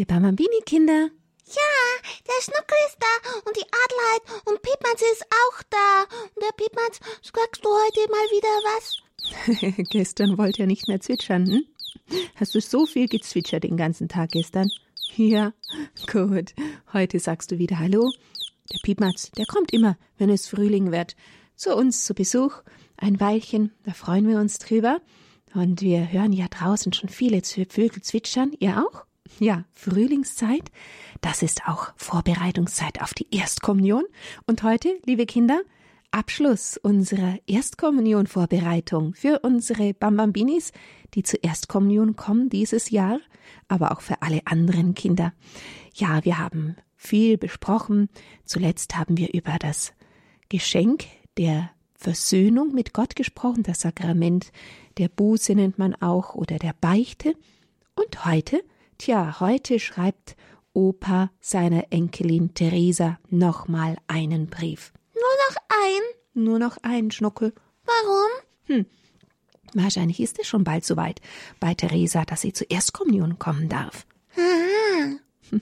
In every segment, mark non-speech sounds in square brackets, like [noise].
ihr Bambini-Kinder. Ja, der Schnuckel ist da und die Adelheid und Piepmatz ist auch da. Und der Piepmatz, sagst du heute mal wieder was? [laughs] gestern wollte er nicht mehr zwitschern, hm? Hast du so viel gezwitschert den ganzen Tag gestern? Ja, gut. Heute sagst du wieder Hallo. Der Piepmatz, der kommt immer, wenn es Frühling wird, zu uns zu Besuch. Ein Weilchen, da freuen wir uns drüber. Und wir hören ja draußen schon viele Vögel zwitschern. Ihr auch? Ja, Frühlingszeit. Das ist auch Vorbereitungszeit auf die Erstkommunion. Und heute, liebe Kinder, Abschluss unserer Erstkommunion-Vorbereitung für unsere Bambambinis, die zur Erstkommunion kommen dieses Jahr, aber auch für alle anderen Kinder. Ja, wir haben viel besprochen. Zuletzt haben wir über das Geschenk der Versöhnung mit Gott gesprochen, das Sakrament der Buße nennt man auch oder der Beichte. Und heute, tja, heute schreibt Opa seiner Enkelin Theresa nochmal einen Brief. Nur noch ein? Nur noch ein, Schnuckel. Warum? Hm. Wahrscheinlich ist es schon bald soweit bei Theresa, dass sie zur Erstkommunion kommen darf. Ah. [laughs]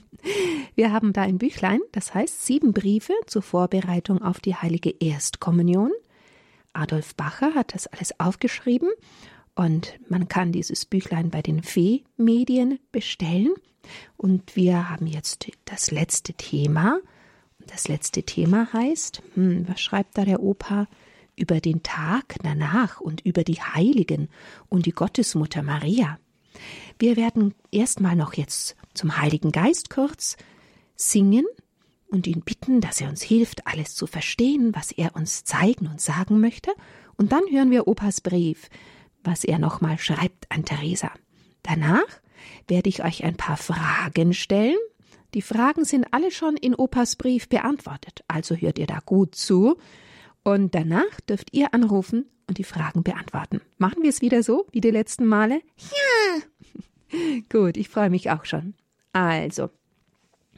Wir haben da ein Büchlein, das heißt sieben Briefe zur Vorbereitung auf die heilige Erstkommunion. Adolf Bacher hat das alles aufgeschrieben und man kann dieses Büchlein bei den Fee-Medien bestellen. Und wir haben jetzt das letzte Thema. Das letzte Thema heißt, hm, was schreibt da der Opa? Über den Tag danach und über die Heiligen und die Gottesmutter Maria. Wir werden erstmal noch jetzt zum Heiligen Geist kurz singen und ihn bitten, dass er uns hilft, alles zu verstehen, was er uns zeigen und sagen möchte. Und dann hören wir Opas Brief, was er nochmal schreibt an Theresa. Danach werde ich euch ein paar Fragen stellen. Die Fragen sind alle schon in Opas Brief beantwortet, also hört ihr da gut zu. Und danach dürft ihr anrufen und die Fragen beantworten. Machen wir es wieder so wie die letzten Male? Ja. [laughs] Gut, ich freue mich auch schon. Also,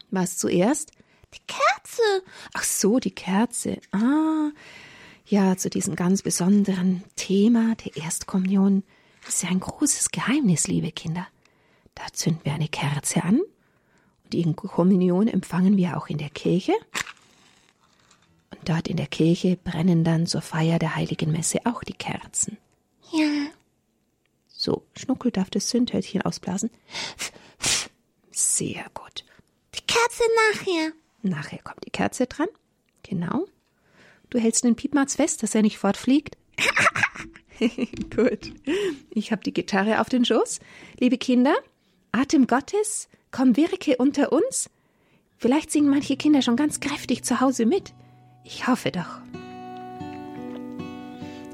was zuerst? Die Kerze. Ach so, die Kerze. Ah, ja, zu diesem ganz besonderen Thema der Erstkommunion. Das ist ja ein großes Geheimnis, liebe Kinder. Da zünden wir eine Kerze an und die Kommunion empfangen wir auch in der Kirche. Und dort in der Kirche brennen dann zur Feier der heiligen Messe auch die Kerzen. Ja. So, Schnuckel darf das Zündhölzchen ausblasen. Sehr gut. Die Kerze nachher. Nachher kommt die Kerze dran. Genau. Du hältst den Piepmatz fest, dass er nicht fortfliegt. [laughs] Gut. Ich habe die Gitarre auf den Schoß. Liebe Kinder, Atem Gottes, komm wirke unter uns. Vielleicht singen manche Kinder schon ganz kräftig zu Hause mit. Ich hoffe doch.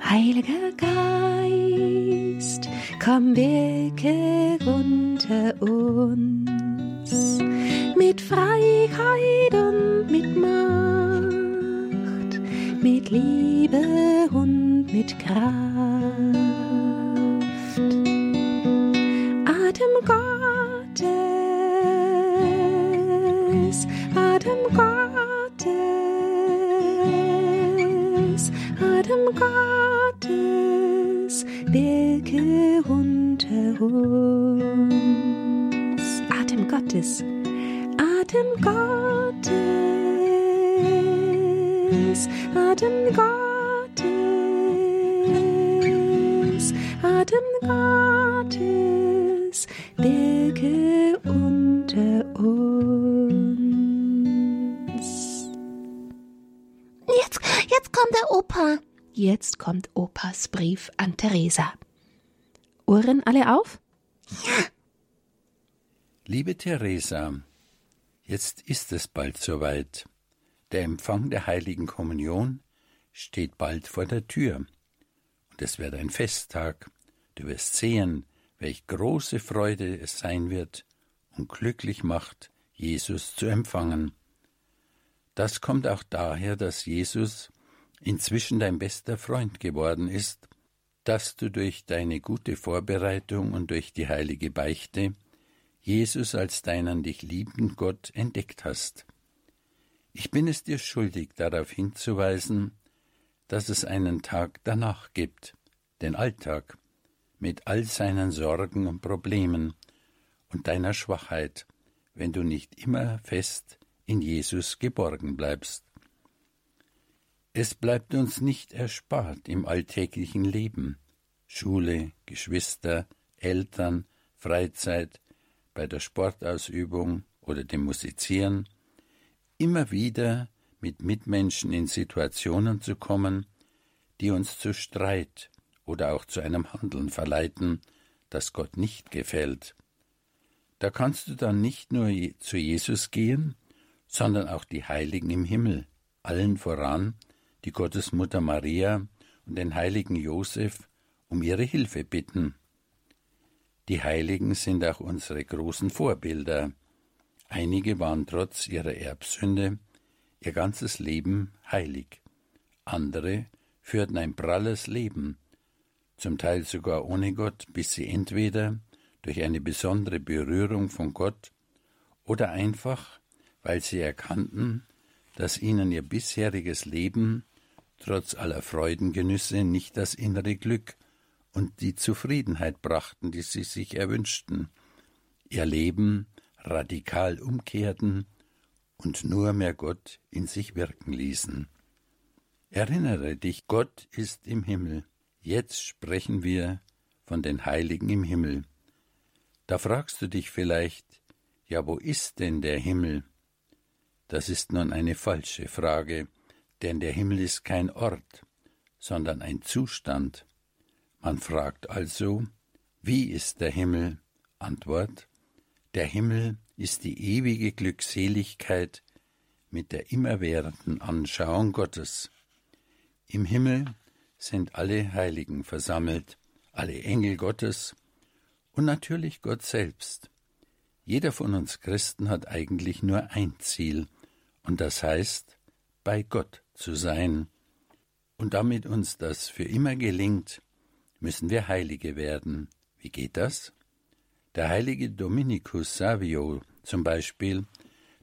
Heiliger Geist, komm wirke unter uns mit Freiheit und mit Macht, mit Liebe und mit Kraft. Atem Gottes, Atem Gottes, Atem Gottes, wirke unter uns. Atem Gottes. Theresa. Ohren alle auf? Ja. Liebe Theresa, Jetzt ist es bald soweit. Der Empfang der heiligen Kommunion steht bald vor der Tür. Und es wird ein Festtag. Du wirst sehen, welch große Freude es sein wird und glücklich macht, Jesus zu empfangen. Das kommt auch daher, dass Jesus inzwischen dein bester Freund geworden ist, dass du durch deine gute Vorbereitung und durch die heilige Beichte Jesus als deinen dich liebenden Gott entdeckt hast. Ich bin es dir schuldig, darauf hinzuweisen, dass es einen Tag danach gibt, den Alltag, mit all seinen Sorgen und Problemen und deiner Schwachheit, wenn du nicht immer fest in Jesus geborgen bleibst. Es bleibt uns nicht erspart im alltäglichen Leben. Schule, Geschwister, Eltern, Freizeit, bei der Sportausübung oder dem Musizieren, immer wieder mit Mitmenschen in Situationen zu kommen, die uns zu Streit oder auch zu einem Handeln verleiten, das Gott nicht gefällt. Da kannst du dann nicht nur zu Jesus gehen, sondern auch die Heiligen im Himmel, allen voran die Gottesmutter Maria und den heiligen Josef um ihre Hilfe bitten. Die Heiligen sind auch unsere großen Vorbilder. Einige waren trotz ihrer Erbsünde ihr ganzes Leben heilig. Andere führten ein pralles Leben, zum Teil sogar ohne Gott, bis sie entweder durch eine besondere Berührung von Gott oder einfach, weil sie erkannten, dass ihnen ihr bisheriges Leben trotz aller Freudengenüsse nicht das innere Glück und die Zufriedenheit brachten, die sie sich erwünschten, ihr Leben radikal umkehrten und nur mehr Gott in sich wirken ließen. Erinnere dich, Gott ist im Himmel. Jetzt sprechen wir von den Heiligen im Himmel. Da fragst du dich vielleicht, ja, wo ist denn der Himmel? Das ist nun eine falsche Frage, denn der Himmel ist kein Ort, sondern ein Zustand. Man fragt also, wie ist der Himmel? Antwort, der Himmel ist die ewige Glückseligkeit mit der immerwährenden Anschauung Gottes. Im Himmel sind alle Heiligen versammelt, alle Engel Gottes und natürlich Gott selbst. Jeder von uns Christen hat eigentlich nur ein Ziel, und das heißt, bei Gott zu sein. Und damit uns das für immer gelingt, müssen wir Heilige werden. Wie geht das? Der heilige Dominikus Savio zum Beispiel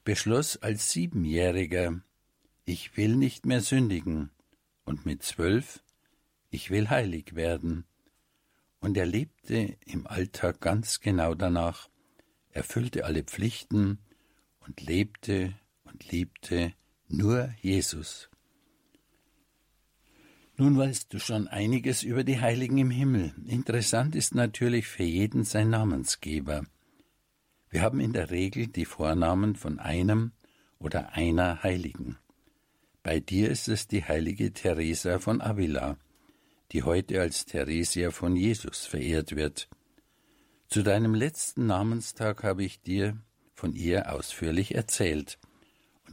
beschloss als Siebenjähriger, ich will nicht mehr sündigen, und mit zwölf, ich will heilig werden. Und er lebte im Alltag ganz genau danach, erfüllte alle Pflichten und lebte und liebte nur Jesus. Nun weißt du schon einiges über die Heiligen im Himmel. Interessant ist natürlich für jeden sein Namensgeber. Wir haben in der Regel die Vornamen von einem oder einer Heiligen. Bei dir ist es die heilige Teresa von Avila, die heute als Theresia von Jesus verehrt wird. Zu deinem letzten Namenstag habe ich dir von ihr ausführlich erzählt,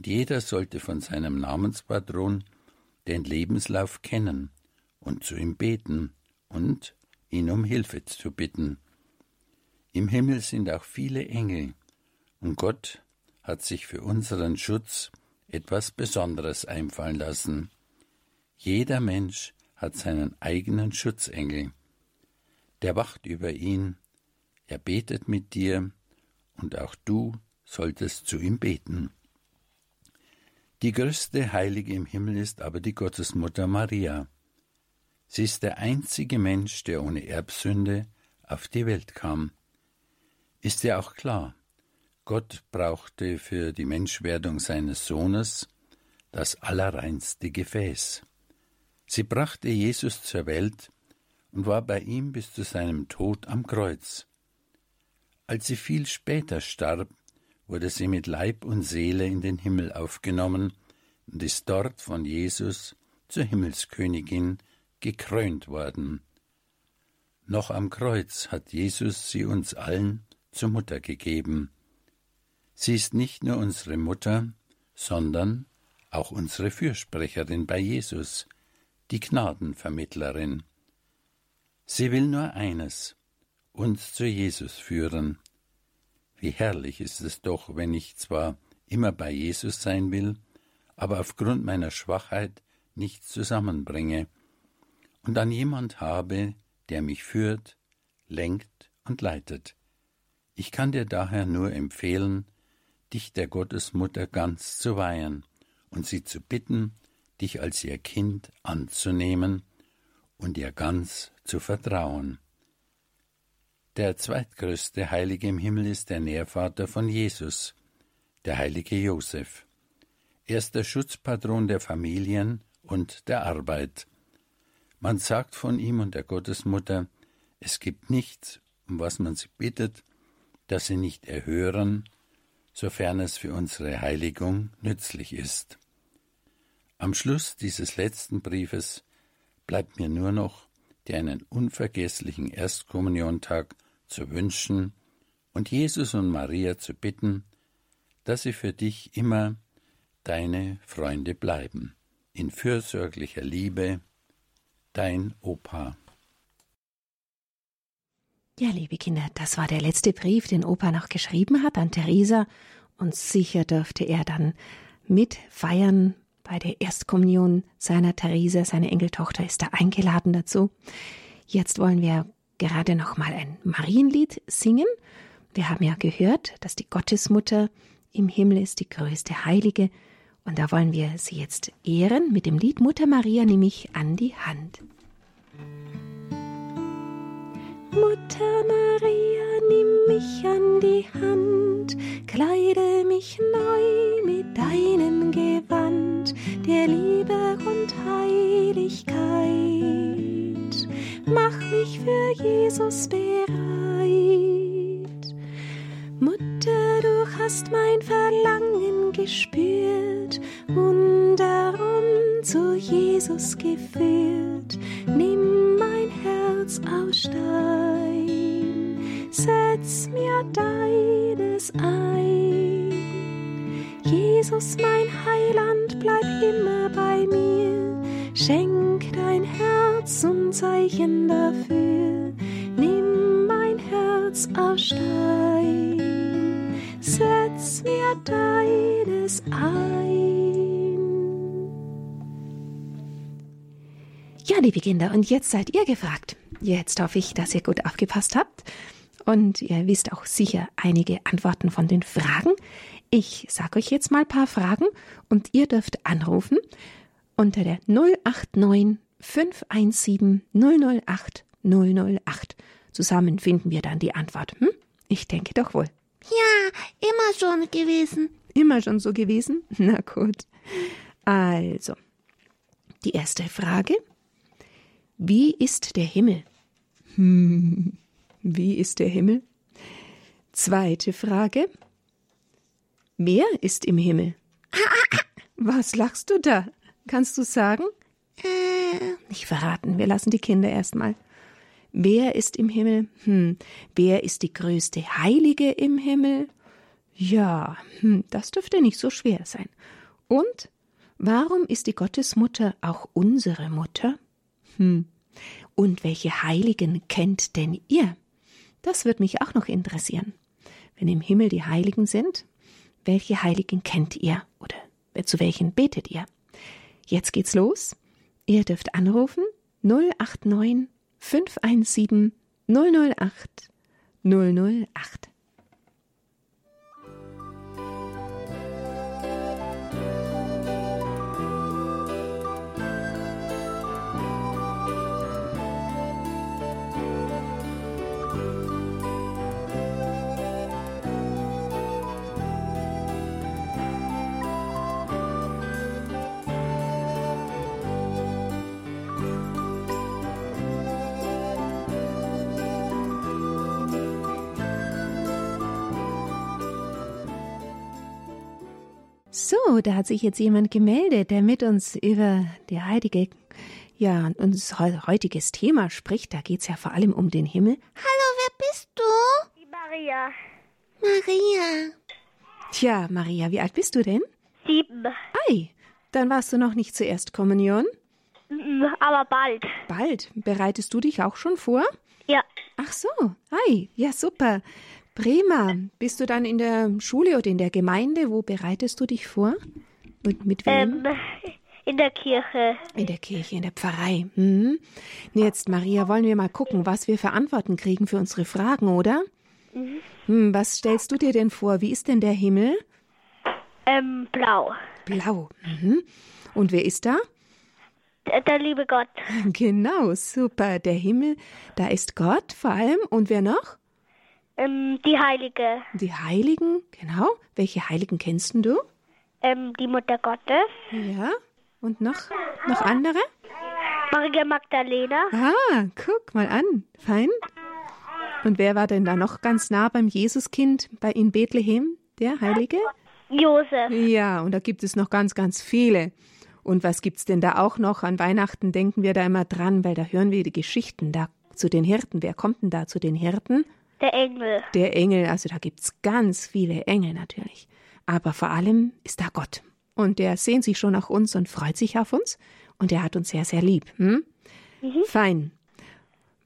jeder sollte von seinem Namenspatron den Lebenslauf kennen und zu ihm beten und ihn um Hilfe zu bitten. Im Himmel sind auch viele Engel, und Gott hat sich für unseren Schutz etwas Besonderes einfallen lassen. Jeder Mensch hat seinen eigenen Schutzengel. Der wacht über ihn, er betet mit dir, und auch du solltest zu ihm beten. Die größte Heilige im Himmel ist aber die Gottesmutter Maria. Sie ist der einzige Mensch, der ohne Erbsünde auf die Welt kam. Ist ja auch klar, Gott brauchte für die Menschwerdung seines Sohnes das allerreinste Gefäß. Sie brachte Jesus zur Welt und war bei ihm bis zu seinem Tod am Kreuz. Als sie viel später starb, wurde sie mit Leib und Seele in den Himmel aufgenommen und ist dort von Jesus zur Himmelskönigin gekrönt worden. Noch am Kreuz hat Jesus sie uns allen zur Mutter gegeben. Sie ist nicht nur unsere Mutter, sondern auch unsere Fürsprecherin bei Jesus, die Gnadenvermittlerin. Sie will nur eines, uns zu Jesus führen. Wie herrlich ist es doch, wenn ich zwar immer bei Jesus sein will, aber aufgrund meiner Schwachheit nichts zusammenbringe und dann jemand habe, der mich führt, lenkt und leitet. Ich kann dir daher nur empfehlen, dich der Gottesmutter ganz zu weihen und sie zu bitten, dich als ihr Kind anzunehmen und ihr ganz zu vertrauen. Der zweitgrößte Heilige im Himmel ist der Nährvater von Jesus, der heilige Josef. Er ist der Schutzpatron der Familien und der Arbeit. Man sagt von ihm und der Gottesmutter, es gibt nichts, um was man sie bittet, das sie nicht erhören, sofern es für unsere Heiligung nützlich ist. Am Schluss dieses letzten Briefes bleibt mir nur noch, dir einen unvergesslichen Erstkommuniontag zu wünschen und Jesus und Maria zu bitten, dass sie für dich immer deine Freunde bleiben, in fürsorglicher Liebe, dein Opa. Ja, liebe Kinder, das war der letzte Brief, den Opa noch geschrieben hat an Theresa, und sicher dürfte er dann mitfeiern bei der Erstkommunion seiner Theresa, seine Enkeltochter ist da eingeladen dazu. Jetzt wollen wir gerade noch mal ein Marienlied singen. Wir haben ja gehört, dass die Gottesmutter im Himmel ist die größte Heilige und da wollen wir sie jetzt ehren mit dem Lied Mutter Maria nehme ich an die Hand. Mutter Maria, nimm mich an die Hand, kleide mich neu mit deinem Gewand der Liebe für Jesus bereit. Mutter, du hast mein Verlangen gespürt und darum zu Jesus geführt. Nimm mein Herz aus Stein, setz mir deines ein. Jesus, mein Heiland, bleib immer bei mir. Schenk dein Herz und Zeichen dafür. Setz mir deines ein. Ja, liebe Kinder, und jetzt seid ihr gefragt. Jetzt hoffe ich, dass ihr gut aufgepasst habt und ihr wisst auch sicher einige Antworten von den Fragen. Ich sage euch jetzt mal ein paar Fragen und ihr dürft anrufen unter der 089 517 008 008. Zusammen finden wir dann die Antwort. Hm? Ich denke doch wohl. Ja, immer schon gewesen. Immer schon so gewesen? [laughs] Na gut. Also, die erste Frage. Wie ist der Himmel? Hm, [laughs] wie ist der Himmel? Zweite Frage. Wer ist im Himmel? [laughs] Was lachst du da? Kannst du sagen? Äh, Nicht verraten, wir lassen die Kinder erstmal. Wer ist im Himmel? Hm, wer ist die größte Heilige im Himmel? Ja, hm, das dürfte nicht so schwer sein. Und warum ist die Gottesmutter auch unsere Mutter? Hm. Und welche Heiligen kennt denn ihr? Das wird mich auch noch interessieren. Wenn im Himmel die Heiligen sind, welche Heiligen kennt ihr oder zu welchen betet ihr? Jetzt geht's los. Ihr dürft anrufen 089 517 008 008. So, da hat sich jetzt jemand gemeldet, der mit uns über die heilige, ja, unser heutiges Thema spricht. Da geht's ja vor allem um den Himmel. hallo, wer bist du? Die Maria. Maria. Tja, Maria, wie alt bist du denn? Sieben. Ei, dann warst du noch nicht zur Erstkommunion. Mm, Aber bald. Bald. Bereitest du dich auch schon vor? Ja. Ach so, ei, ja super. Prima. Bist du dann in der Schule oder in der Gemeinde? Wo bereitest du dich vor? Mit, mit wem? Ähm, in der Kirche. In der Kirche, in der Pfarrei. Mhm. Jetzt, Maria, wollen wir mal gucken, was wir für Antworten kriegen für unsere Fragen, oder? Hm, was stellst du dir denn vor? Wie ist denn der Himmel? Ähm, blau. Blau. Mhm. Und wer ist da? Der, der liebe Gott. [laughs] Genau, super. Der Himmel, da ist Gott vor allem. Und wer noch? Ähm, die Heilige. Die Heiligen, genau. Welche Heiligen kennst du? Ähm, die Mutter Gottes. Ja. Und noch, noch andere? Maria Magdalena. Ah, guck mal an. Fein. Und wer war denn da noch ganz nah beim Jesuskind bei in Bethlehem? Der Heilige? Josef. Ja, und da gibt es noch ganz, ganz viele. Und was gibt's denn da auch noch? An Weihnachten denken wir da immer dran, weil da hören wir die Geschichten da zu den Hirten. Wer kommt denn da zu den Hirten? Der Engel. Der Engel, also da gibt's ganz viele Engel natürlich. Aber vor allem ist da Gott. Und der sehnt sich schon nach uns und freut sich auf uns. Und er hat uns sehr, sehr lieb. Hm? Fein.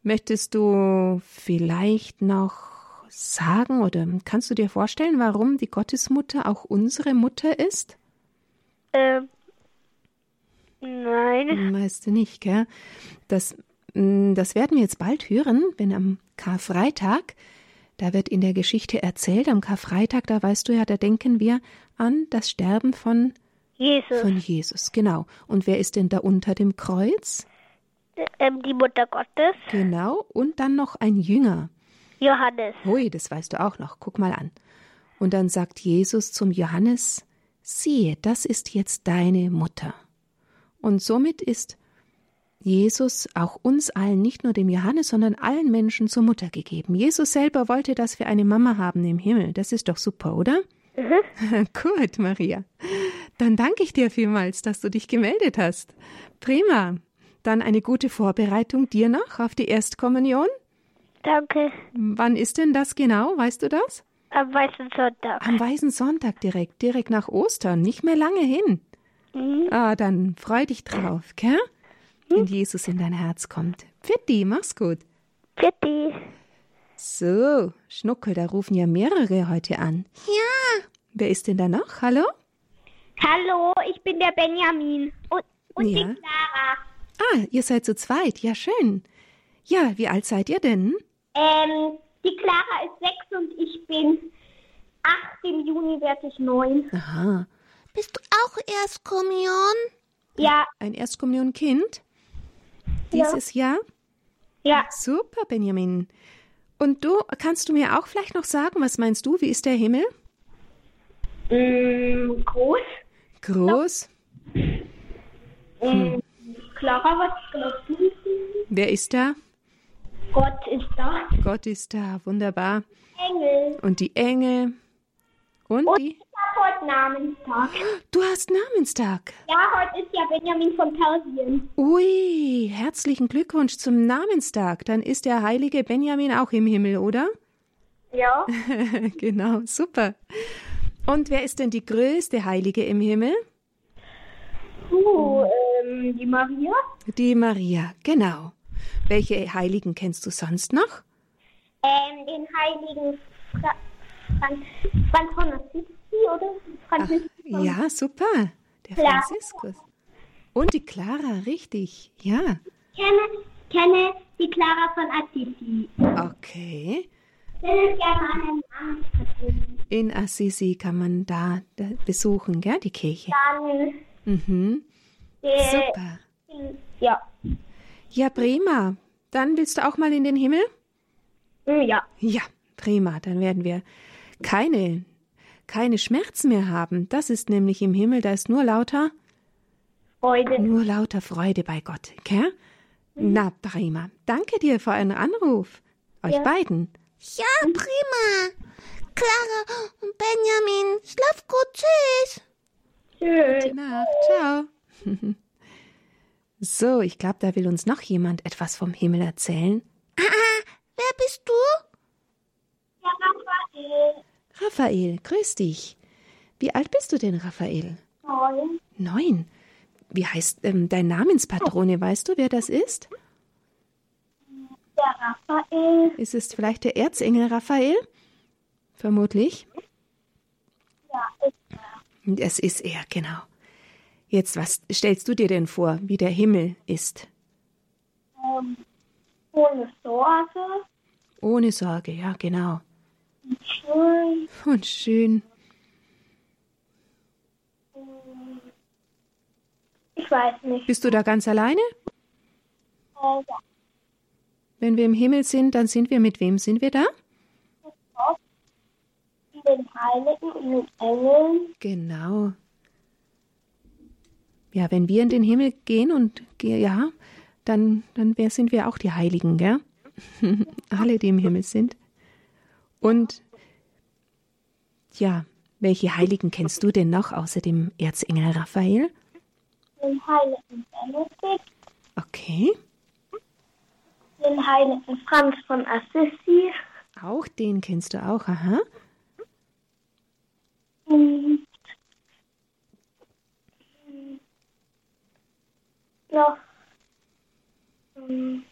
Möchtest du vielleicht noch sagen oder kannst du dir vorstellen, warum die Gottesmutter auch unsere Mutter ist? Ähm, nein. Weißt du nicht, gell? Das, das werden wir jetzt bald hören, wenn am Karfreitag, da wird in der Geschichte erzählt, am Karfreitag, da weißt du ja, da denken wir an das Sterben von, Jesus. von Jesus, genau. Und wer ist denn da unter dem Kreuz? Ähm, die Mutter Gottes. Genau. Und dann noch ein Jünger. Johannes. Hui, das weißt du auch noch. Guck mal an. Und dann sagt Jesus zum Johannes, siehe, das ist jetzt deine Mutter. Und somit ist Jesus auch uns allen, nicht nur dem Johannes, sondern allen Menschen zur Mutter gegeben. Jesus selber wollte, dass wir eine Mama haben im Himmel. Das ist doch super, oder? [laughs] Gut, Maria. Dann danke ich dir vielmals, dass du dich gemeldet hast. Prima. Dann eine gute Vorbereitung dir noch auf die Erstkommunion. Danke. Wann ist denn das genau? Weißt du das? Am Weißen Sonntag. Am Weißen Sonntag direkt, direkt nach Ostern, nicht mehr lange hin. Ah, dann freu dich drauf, gell? Wenn Jesus in dein Herz kommt. Fitti, mach's gut. Fitti. So, Schnuckel, da rufen ja mehrere heute an. Ja, Wer ist denn da noch? Hallo? Hallo, ich bin der Benjamin. Und, und Ja. die Clara. Ah, ihr seid zu zweit, ja schön. Ja, wie alt seid ihr denn? Ähm, die Clara ist sechs und ich bin acht. Im Juni werde ich neun. Aha, bist du auch Erstkommunion? Ja, ein Erstkommunionkind? Dieses Jahr? ja. Super, Benjamin. Und du, kannst du mir auch vielleicht noch sagen, was meinst du, wie ist der Himmel? Mm, groß. Groß? Mm, Clara, was glaubst du? Wer ist da? Gott ist da. Gott ist da, wunderbar. Engel. Und die Engel. Und Und die? Habe heute Namenstag. Du hast Namenstag. Ja, heute ist ja Benjamin von Persien. Ui, herzlichen Glückwunsch zum Namenstag. Dann ist der heilige Benjamin auch im Himmel, oder? Ja. [laughs] genau, super. Und wer ist denn die größte Heilige im Himmel? Uh, ähm, die Maria. Die Maria, genau. Welche Heiligen kennst du sonst noch? Ähm, den heiligen Fra Franz, Franz von Assisi, oder? Franziskus von Ja, super. Der Clara. Franziskus. Und die Clara, richtig. Ja. kenne, kenne die Clara von Assisi. Okay. In Assisi kann man da, da besuchen, gell, die Kirche. Dann, Mhm. äh, Super. ja. Ja, prima. Dann willst du auch mal in den Himmel? Mm, Ja. Ja, prima. Dann werden wir keine, keine Schmerzen mehr haben. Das ist nämlich im Himmel, da ist nur lauter, Freude. nur lauter Freude bei Gott, gell? Na, prima. Danke dir für euren Anruf. Euch Ja. beiden. Ja, prima. Clara und Benjamin, schlaf gut, tschüss. Tschüss. Gute Nacht. Ciao. [laughs] So, ich glaube, da will uns noch jemand etwas vom Himmel erzählen. Wer bist du? Ja, Raphael. Raphael, grüß dich. Wie alt bist du denn, Raphael? Neun. Neun. Wie heißt ähm, dein Namenspatrone? Weißt du, wer das ist? Der Raphael. Ist es vielleicht der Erzengel Raphael? Vermutlich. Ja, ist Und es ist er, genau. Jetzt, was stellst du dir denn vor, wie der Himmel ist? ähm, ohne Sorge. Ohne Sorge, ja, genau. Schön. Und schön. Ich weiß nicht. Bist du da ganz alleine? Ja. Wenn wir im Himmel sind, dann sind wir mit wem sind wir da? den Heiligen und den Engeln. Genau. Ja, wenn wir in den Himmel gehen und ja, dann, dann sind wir auch die Heiligen, gell? [laughs] Alle, die im Himmel sind. Und ja, welche Heiligen kennst du denn noch außer dem Erzengel Raphael? Den Heiligen Benedikt, Okay, den Heiligen Franz von Assisi. auch den kennst du auch, aha. Und noch ähm,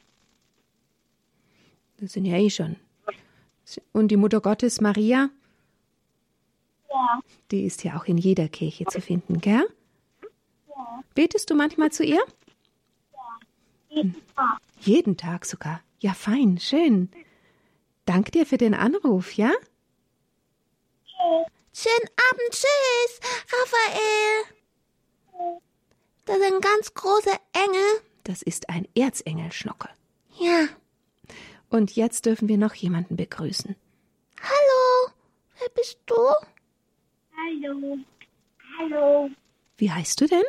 Das sind ja eh schon. Und die Mutter Gottes Maria, ja, die ist ja auch in jeder Kirche zu finden, gell? Betest du manchmal zu ihr? jeden Tag. Jeden Tag sogar. Ja, fein, schön. Dank dir für den Anruf, ja? Schönen Abend, tschüss, Raphael. Das ist ein ganz großer Engel. Das ist ein Erzengel, Schnocke. Ja. Und jetzt dürfen wir noch jemanden begrüßen. Hallo, wer bist du? Hallo. Hallo. Wie heißt du denn?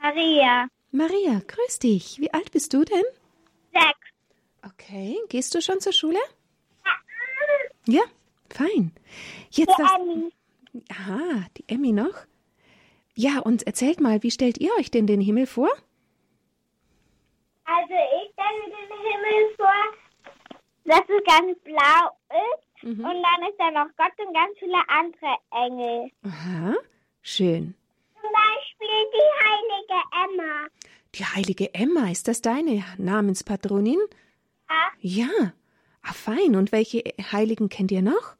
Maria. Maria, grüß dich. Wie alt bist du denn? Sechs. Okay, gehst du schon zur Schule? Ja, fein. Jetzt Die. Emmy. Aha, die Emmy noch. Ja, und erzählt mal, wie stellt ihr euch denn den Himmel vor? Also ich stelle mir den Himmel vor, dass es ganz blau ist Mhm. und dann ist da noch Gott und ganz viele andere Engel. Aha, schön. Zum Beispiel die heilige Emma. Die heilige Emma, ist das deine Namenspatronin? Ja. Ja. Ah, fein. Und welche Heiligen kennt ihr noch?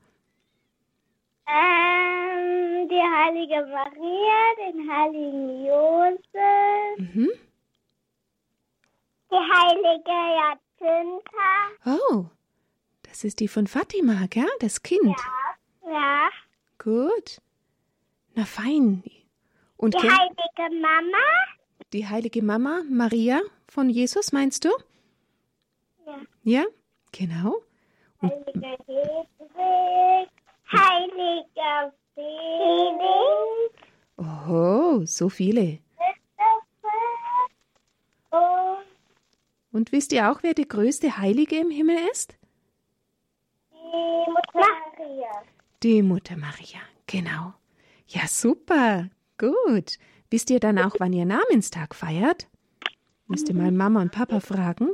Ähm, die heilige Maria, den heiligen Josef, Mhm. die heilige Jacinta. Oh, das ist die von Fatima, gell? Das Kind. Ja. Gut. Na fein. Und Die heilige Mama. die heilige Mama Maria von Jesus, meinst du? Ja. Ja, genau. Heilige Hedwig. Heiliger Felix. Oh, so viele. Und wisst ihr auch, wer die größte Heilige im Himmel ist? Die Mutter Maria. Die Mutter Maria, genau. Ja, super. Gut. Wisst ihr dann auch, wann ihr Namenstag feiert? Müsst ihr mal Mama und Papa fragen.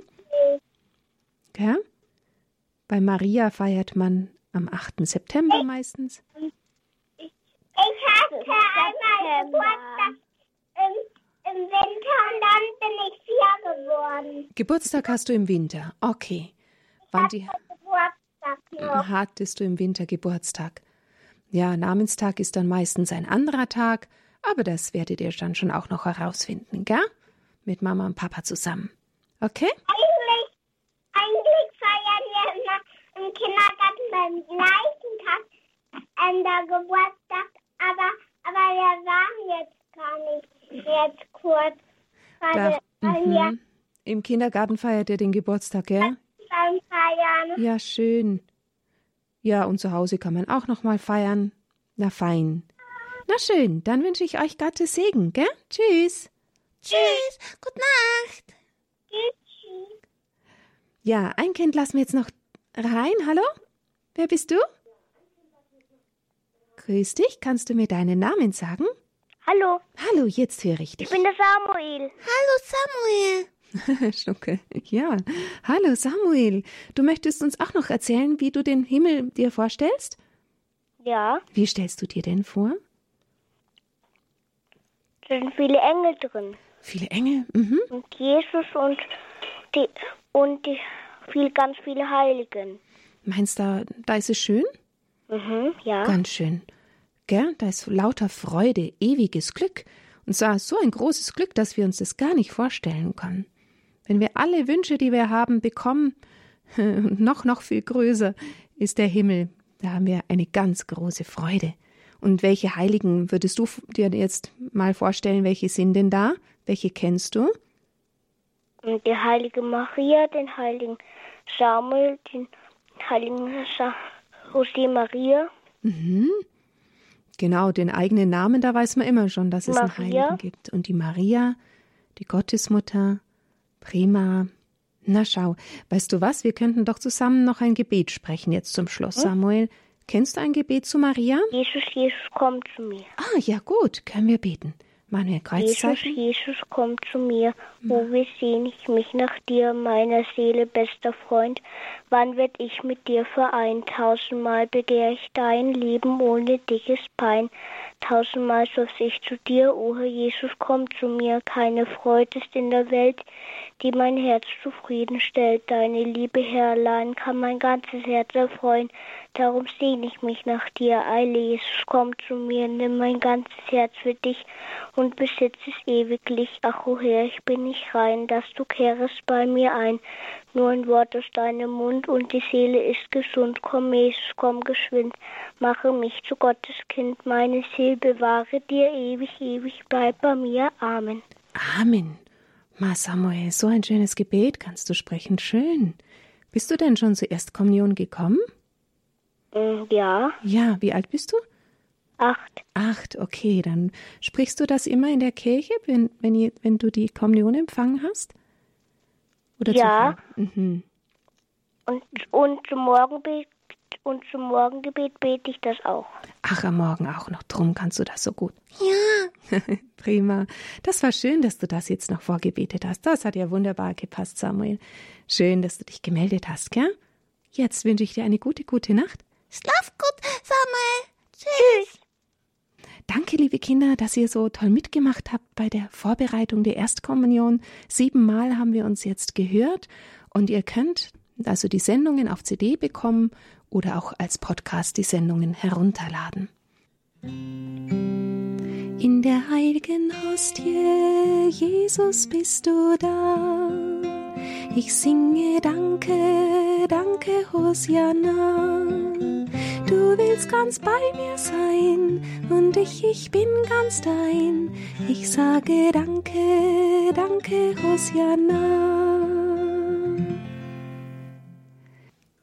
Gell? Bei Maria feiert man am 8. September meistens. Ich hatte einmal Geburtstag im, im Winter und dann bin ich vier geworden. Geburtstag hast du im Winter. Okay. Wann die. Hattest du im Winter Geburtstag? Ja, Namenstag ist dann meistens ein anderer Tag, aber das werdet ihr dann schon auch noch herausfinden, gell? Mit Mama und Papa zusammen. Okay? Eigentlich, eigentlich feiern wir immer im Kindergarten beim gleichen Tag an der Geburtstag, aber, aber wir waren jetzt gar nicht jetzt kurz, weil, Da, weil wir mhm. Im Kindergarten feiert ihr den Geburtstag, gell? Beim Feiern Ja, schön. Ja, und zu Hause kann man auch noch mal feiern. Na fein. Na schön, dann wünsche ich euch Gottes Segen, gell? Tschüss. Tschüss, gute Nacht. Ja, ein Kind lassen wir jetzt noch rein. Hallo? Wer bist du? Grüß dich, kannst du mir deinen Namen sagen? Hallo, Hallo, jetzt höre ich ich dich. bin der Samuel. Hallo Samuel. [laughs] Schnucke. Ja. Hallo Samuel. Du möchtest uns auch noch erzählen, wie du den Himmel dir vorstellst? Ja, Wie stellst du dir denn vor? da sind viele Engel drin. Viele Engel? Mhm. Und Jesus und die und die viel, ganz viele Heiligen. Meinst du, da ist es schön? Mhm, ja. Ganz schön. Gell? Da ist lauter Freude, ewiges Glück. Und zwar so ein großes Glück, dass wir uns das gar nicht vorstellen können. Wenn wir alle Wünsche, die wir haben, bekommen, [laughs] und noch, noch viel größer ist der Himmel. Da haben wir eine ganz große Freude. Und welche Heiligen würdest du dir jetzt mal vorstellen, welche sind denn da? Welche kennst du? Die heilige Maria, den heiligen Samuel, den heiligen Sa Jose Maria. Mhm. Genau, den eigenen Namen, da weiß man immer schon, dass es einen Maria. Heiligen gibt. Und die Maria, die Gottesmutter, prima. Na schau, weißt du was, wir könnten doch zusammen noch ein Gebet sprechen jetzt zum Schluss. Samuel, kennst du ein Gebet zu Maria? Jesus, Jesus, komm zu mir. Ah, ja gut, können wir beten. Wir ein Jesus, Kreuzzeichen? Jesus, komm zu mir. Wo wie sehne ich mich nach dir, meiner Seele bester Freund. Wann werd ich mit dir vereint? Tausendmal begehr ich dein Leben, ohne dich ist Pein. Tausendmal seufz ich zu dir, o Herr Jesus, komm zu mir. Keine Freude ist in der Welt, die mein Herz zufriedenstellt. Deine Liebe, Herr, allein kann mein ganzes Herz erfreuen. Darum sehne ich mich nach dir. Eile, Jesus, komm zu mir, nimm mein ganzes Herz für dich und besitz es ewiglich. Ach, o Herr, ich bin nicht rein, dass du kehrest bei mir ein. Nur ein Wort aus deinem Mund und die Seele ist gesund. Komm, Jesus, komm geschwind, mache mich zu Gottes Kind. Meine Seele bewahre dir ewig, ewig, bleib bei mir. Amen. Amen. Ma Samuel, so ein schönes Gebet kannst du sprechen. Schön. Bist du denn schon zur Erstkommunion gekommen? Mm, Ja, Ja, wie alt bist du? acht. Acht, okay, dann sprichst du das immer in der Kirche, wenn, wenn, ihr, wenn du die Kommunion empfangen hast? Oder Ja. Mhm. Und, und zum Morgengebet und zum Morgengebet bete ich das auch. Ach, am Morgen auch noch. Drum kannst du das so gut. Ja, [laughs] Prima. Das war schön, dass du das jetzt noch vorgebetet hast. Das hat ja wunderbar gepasst, Samuel. Schön, dass du dich gemeldet hast, gell? Jetzt wünsche ich dir eine gute, gute Nacht. Schlaf gut, Samuel. Tschüss. Danke, liebe Kinder, dass ihr so toll mitgemacht habt bei der Vorbereitung der Erstkommunion. Siebenmal haben wir uns jetzt gehört und ihr könnt also die Sendungen auf CD bekommen oder auch als Podcast die Sendungen herunterladen. In der heiligen Hostie, Jesus, bist du da. Ich singe Danke, Danke, Hosianna. Du willst ganz bei mir sein und ich, ich bin ganz dein. Ich sage Danke, Danke, Hosianna.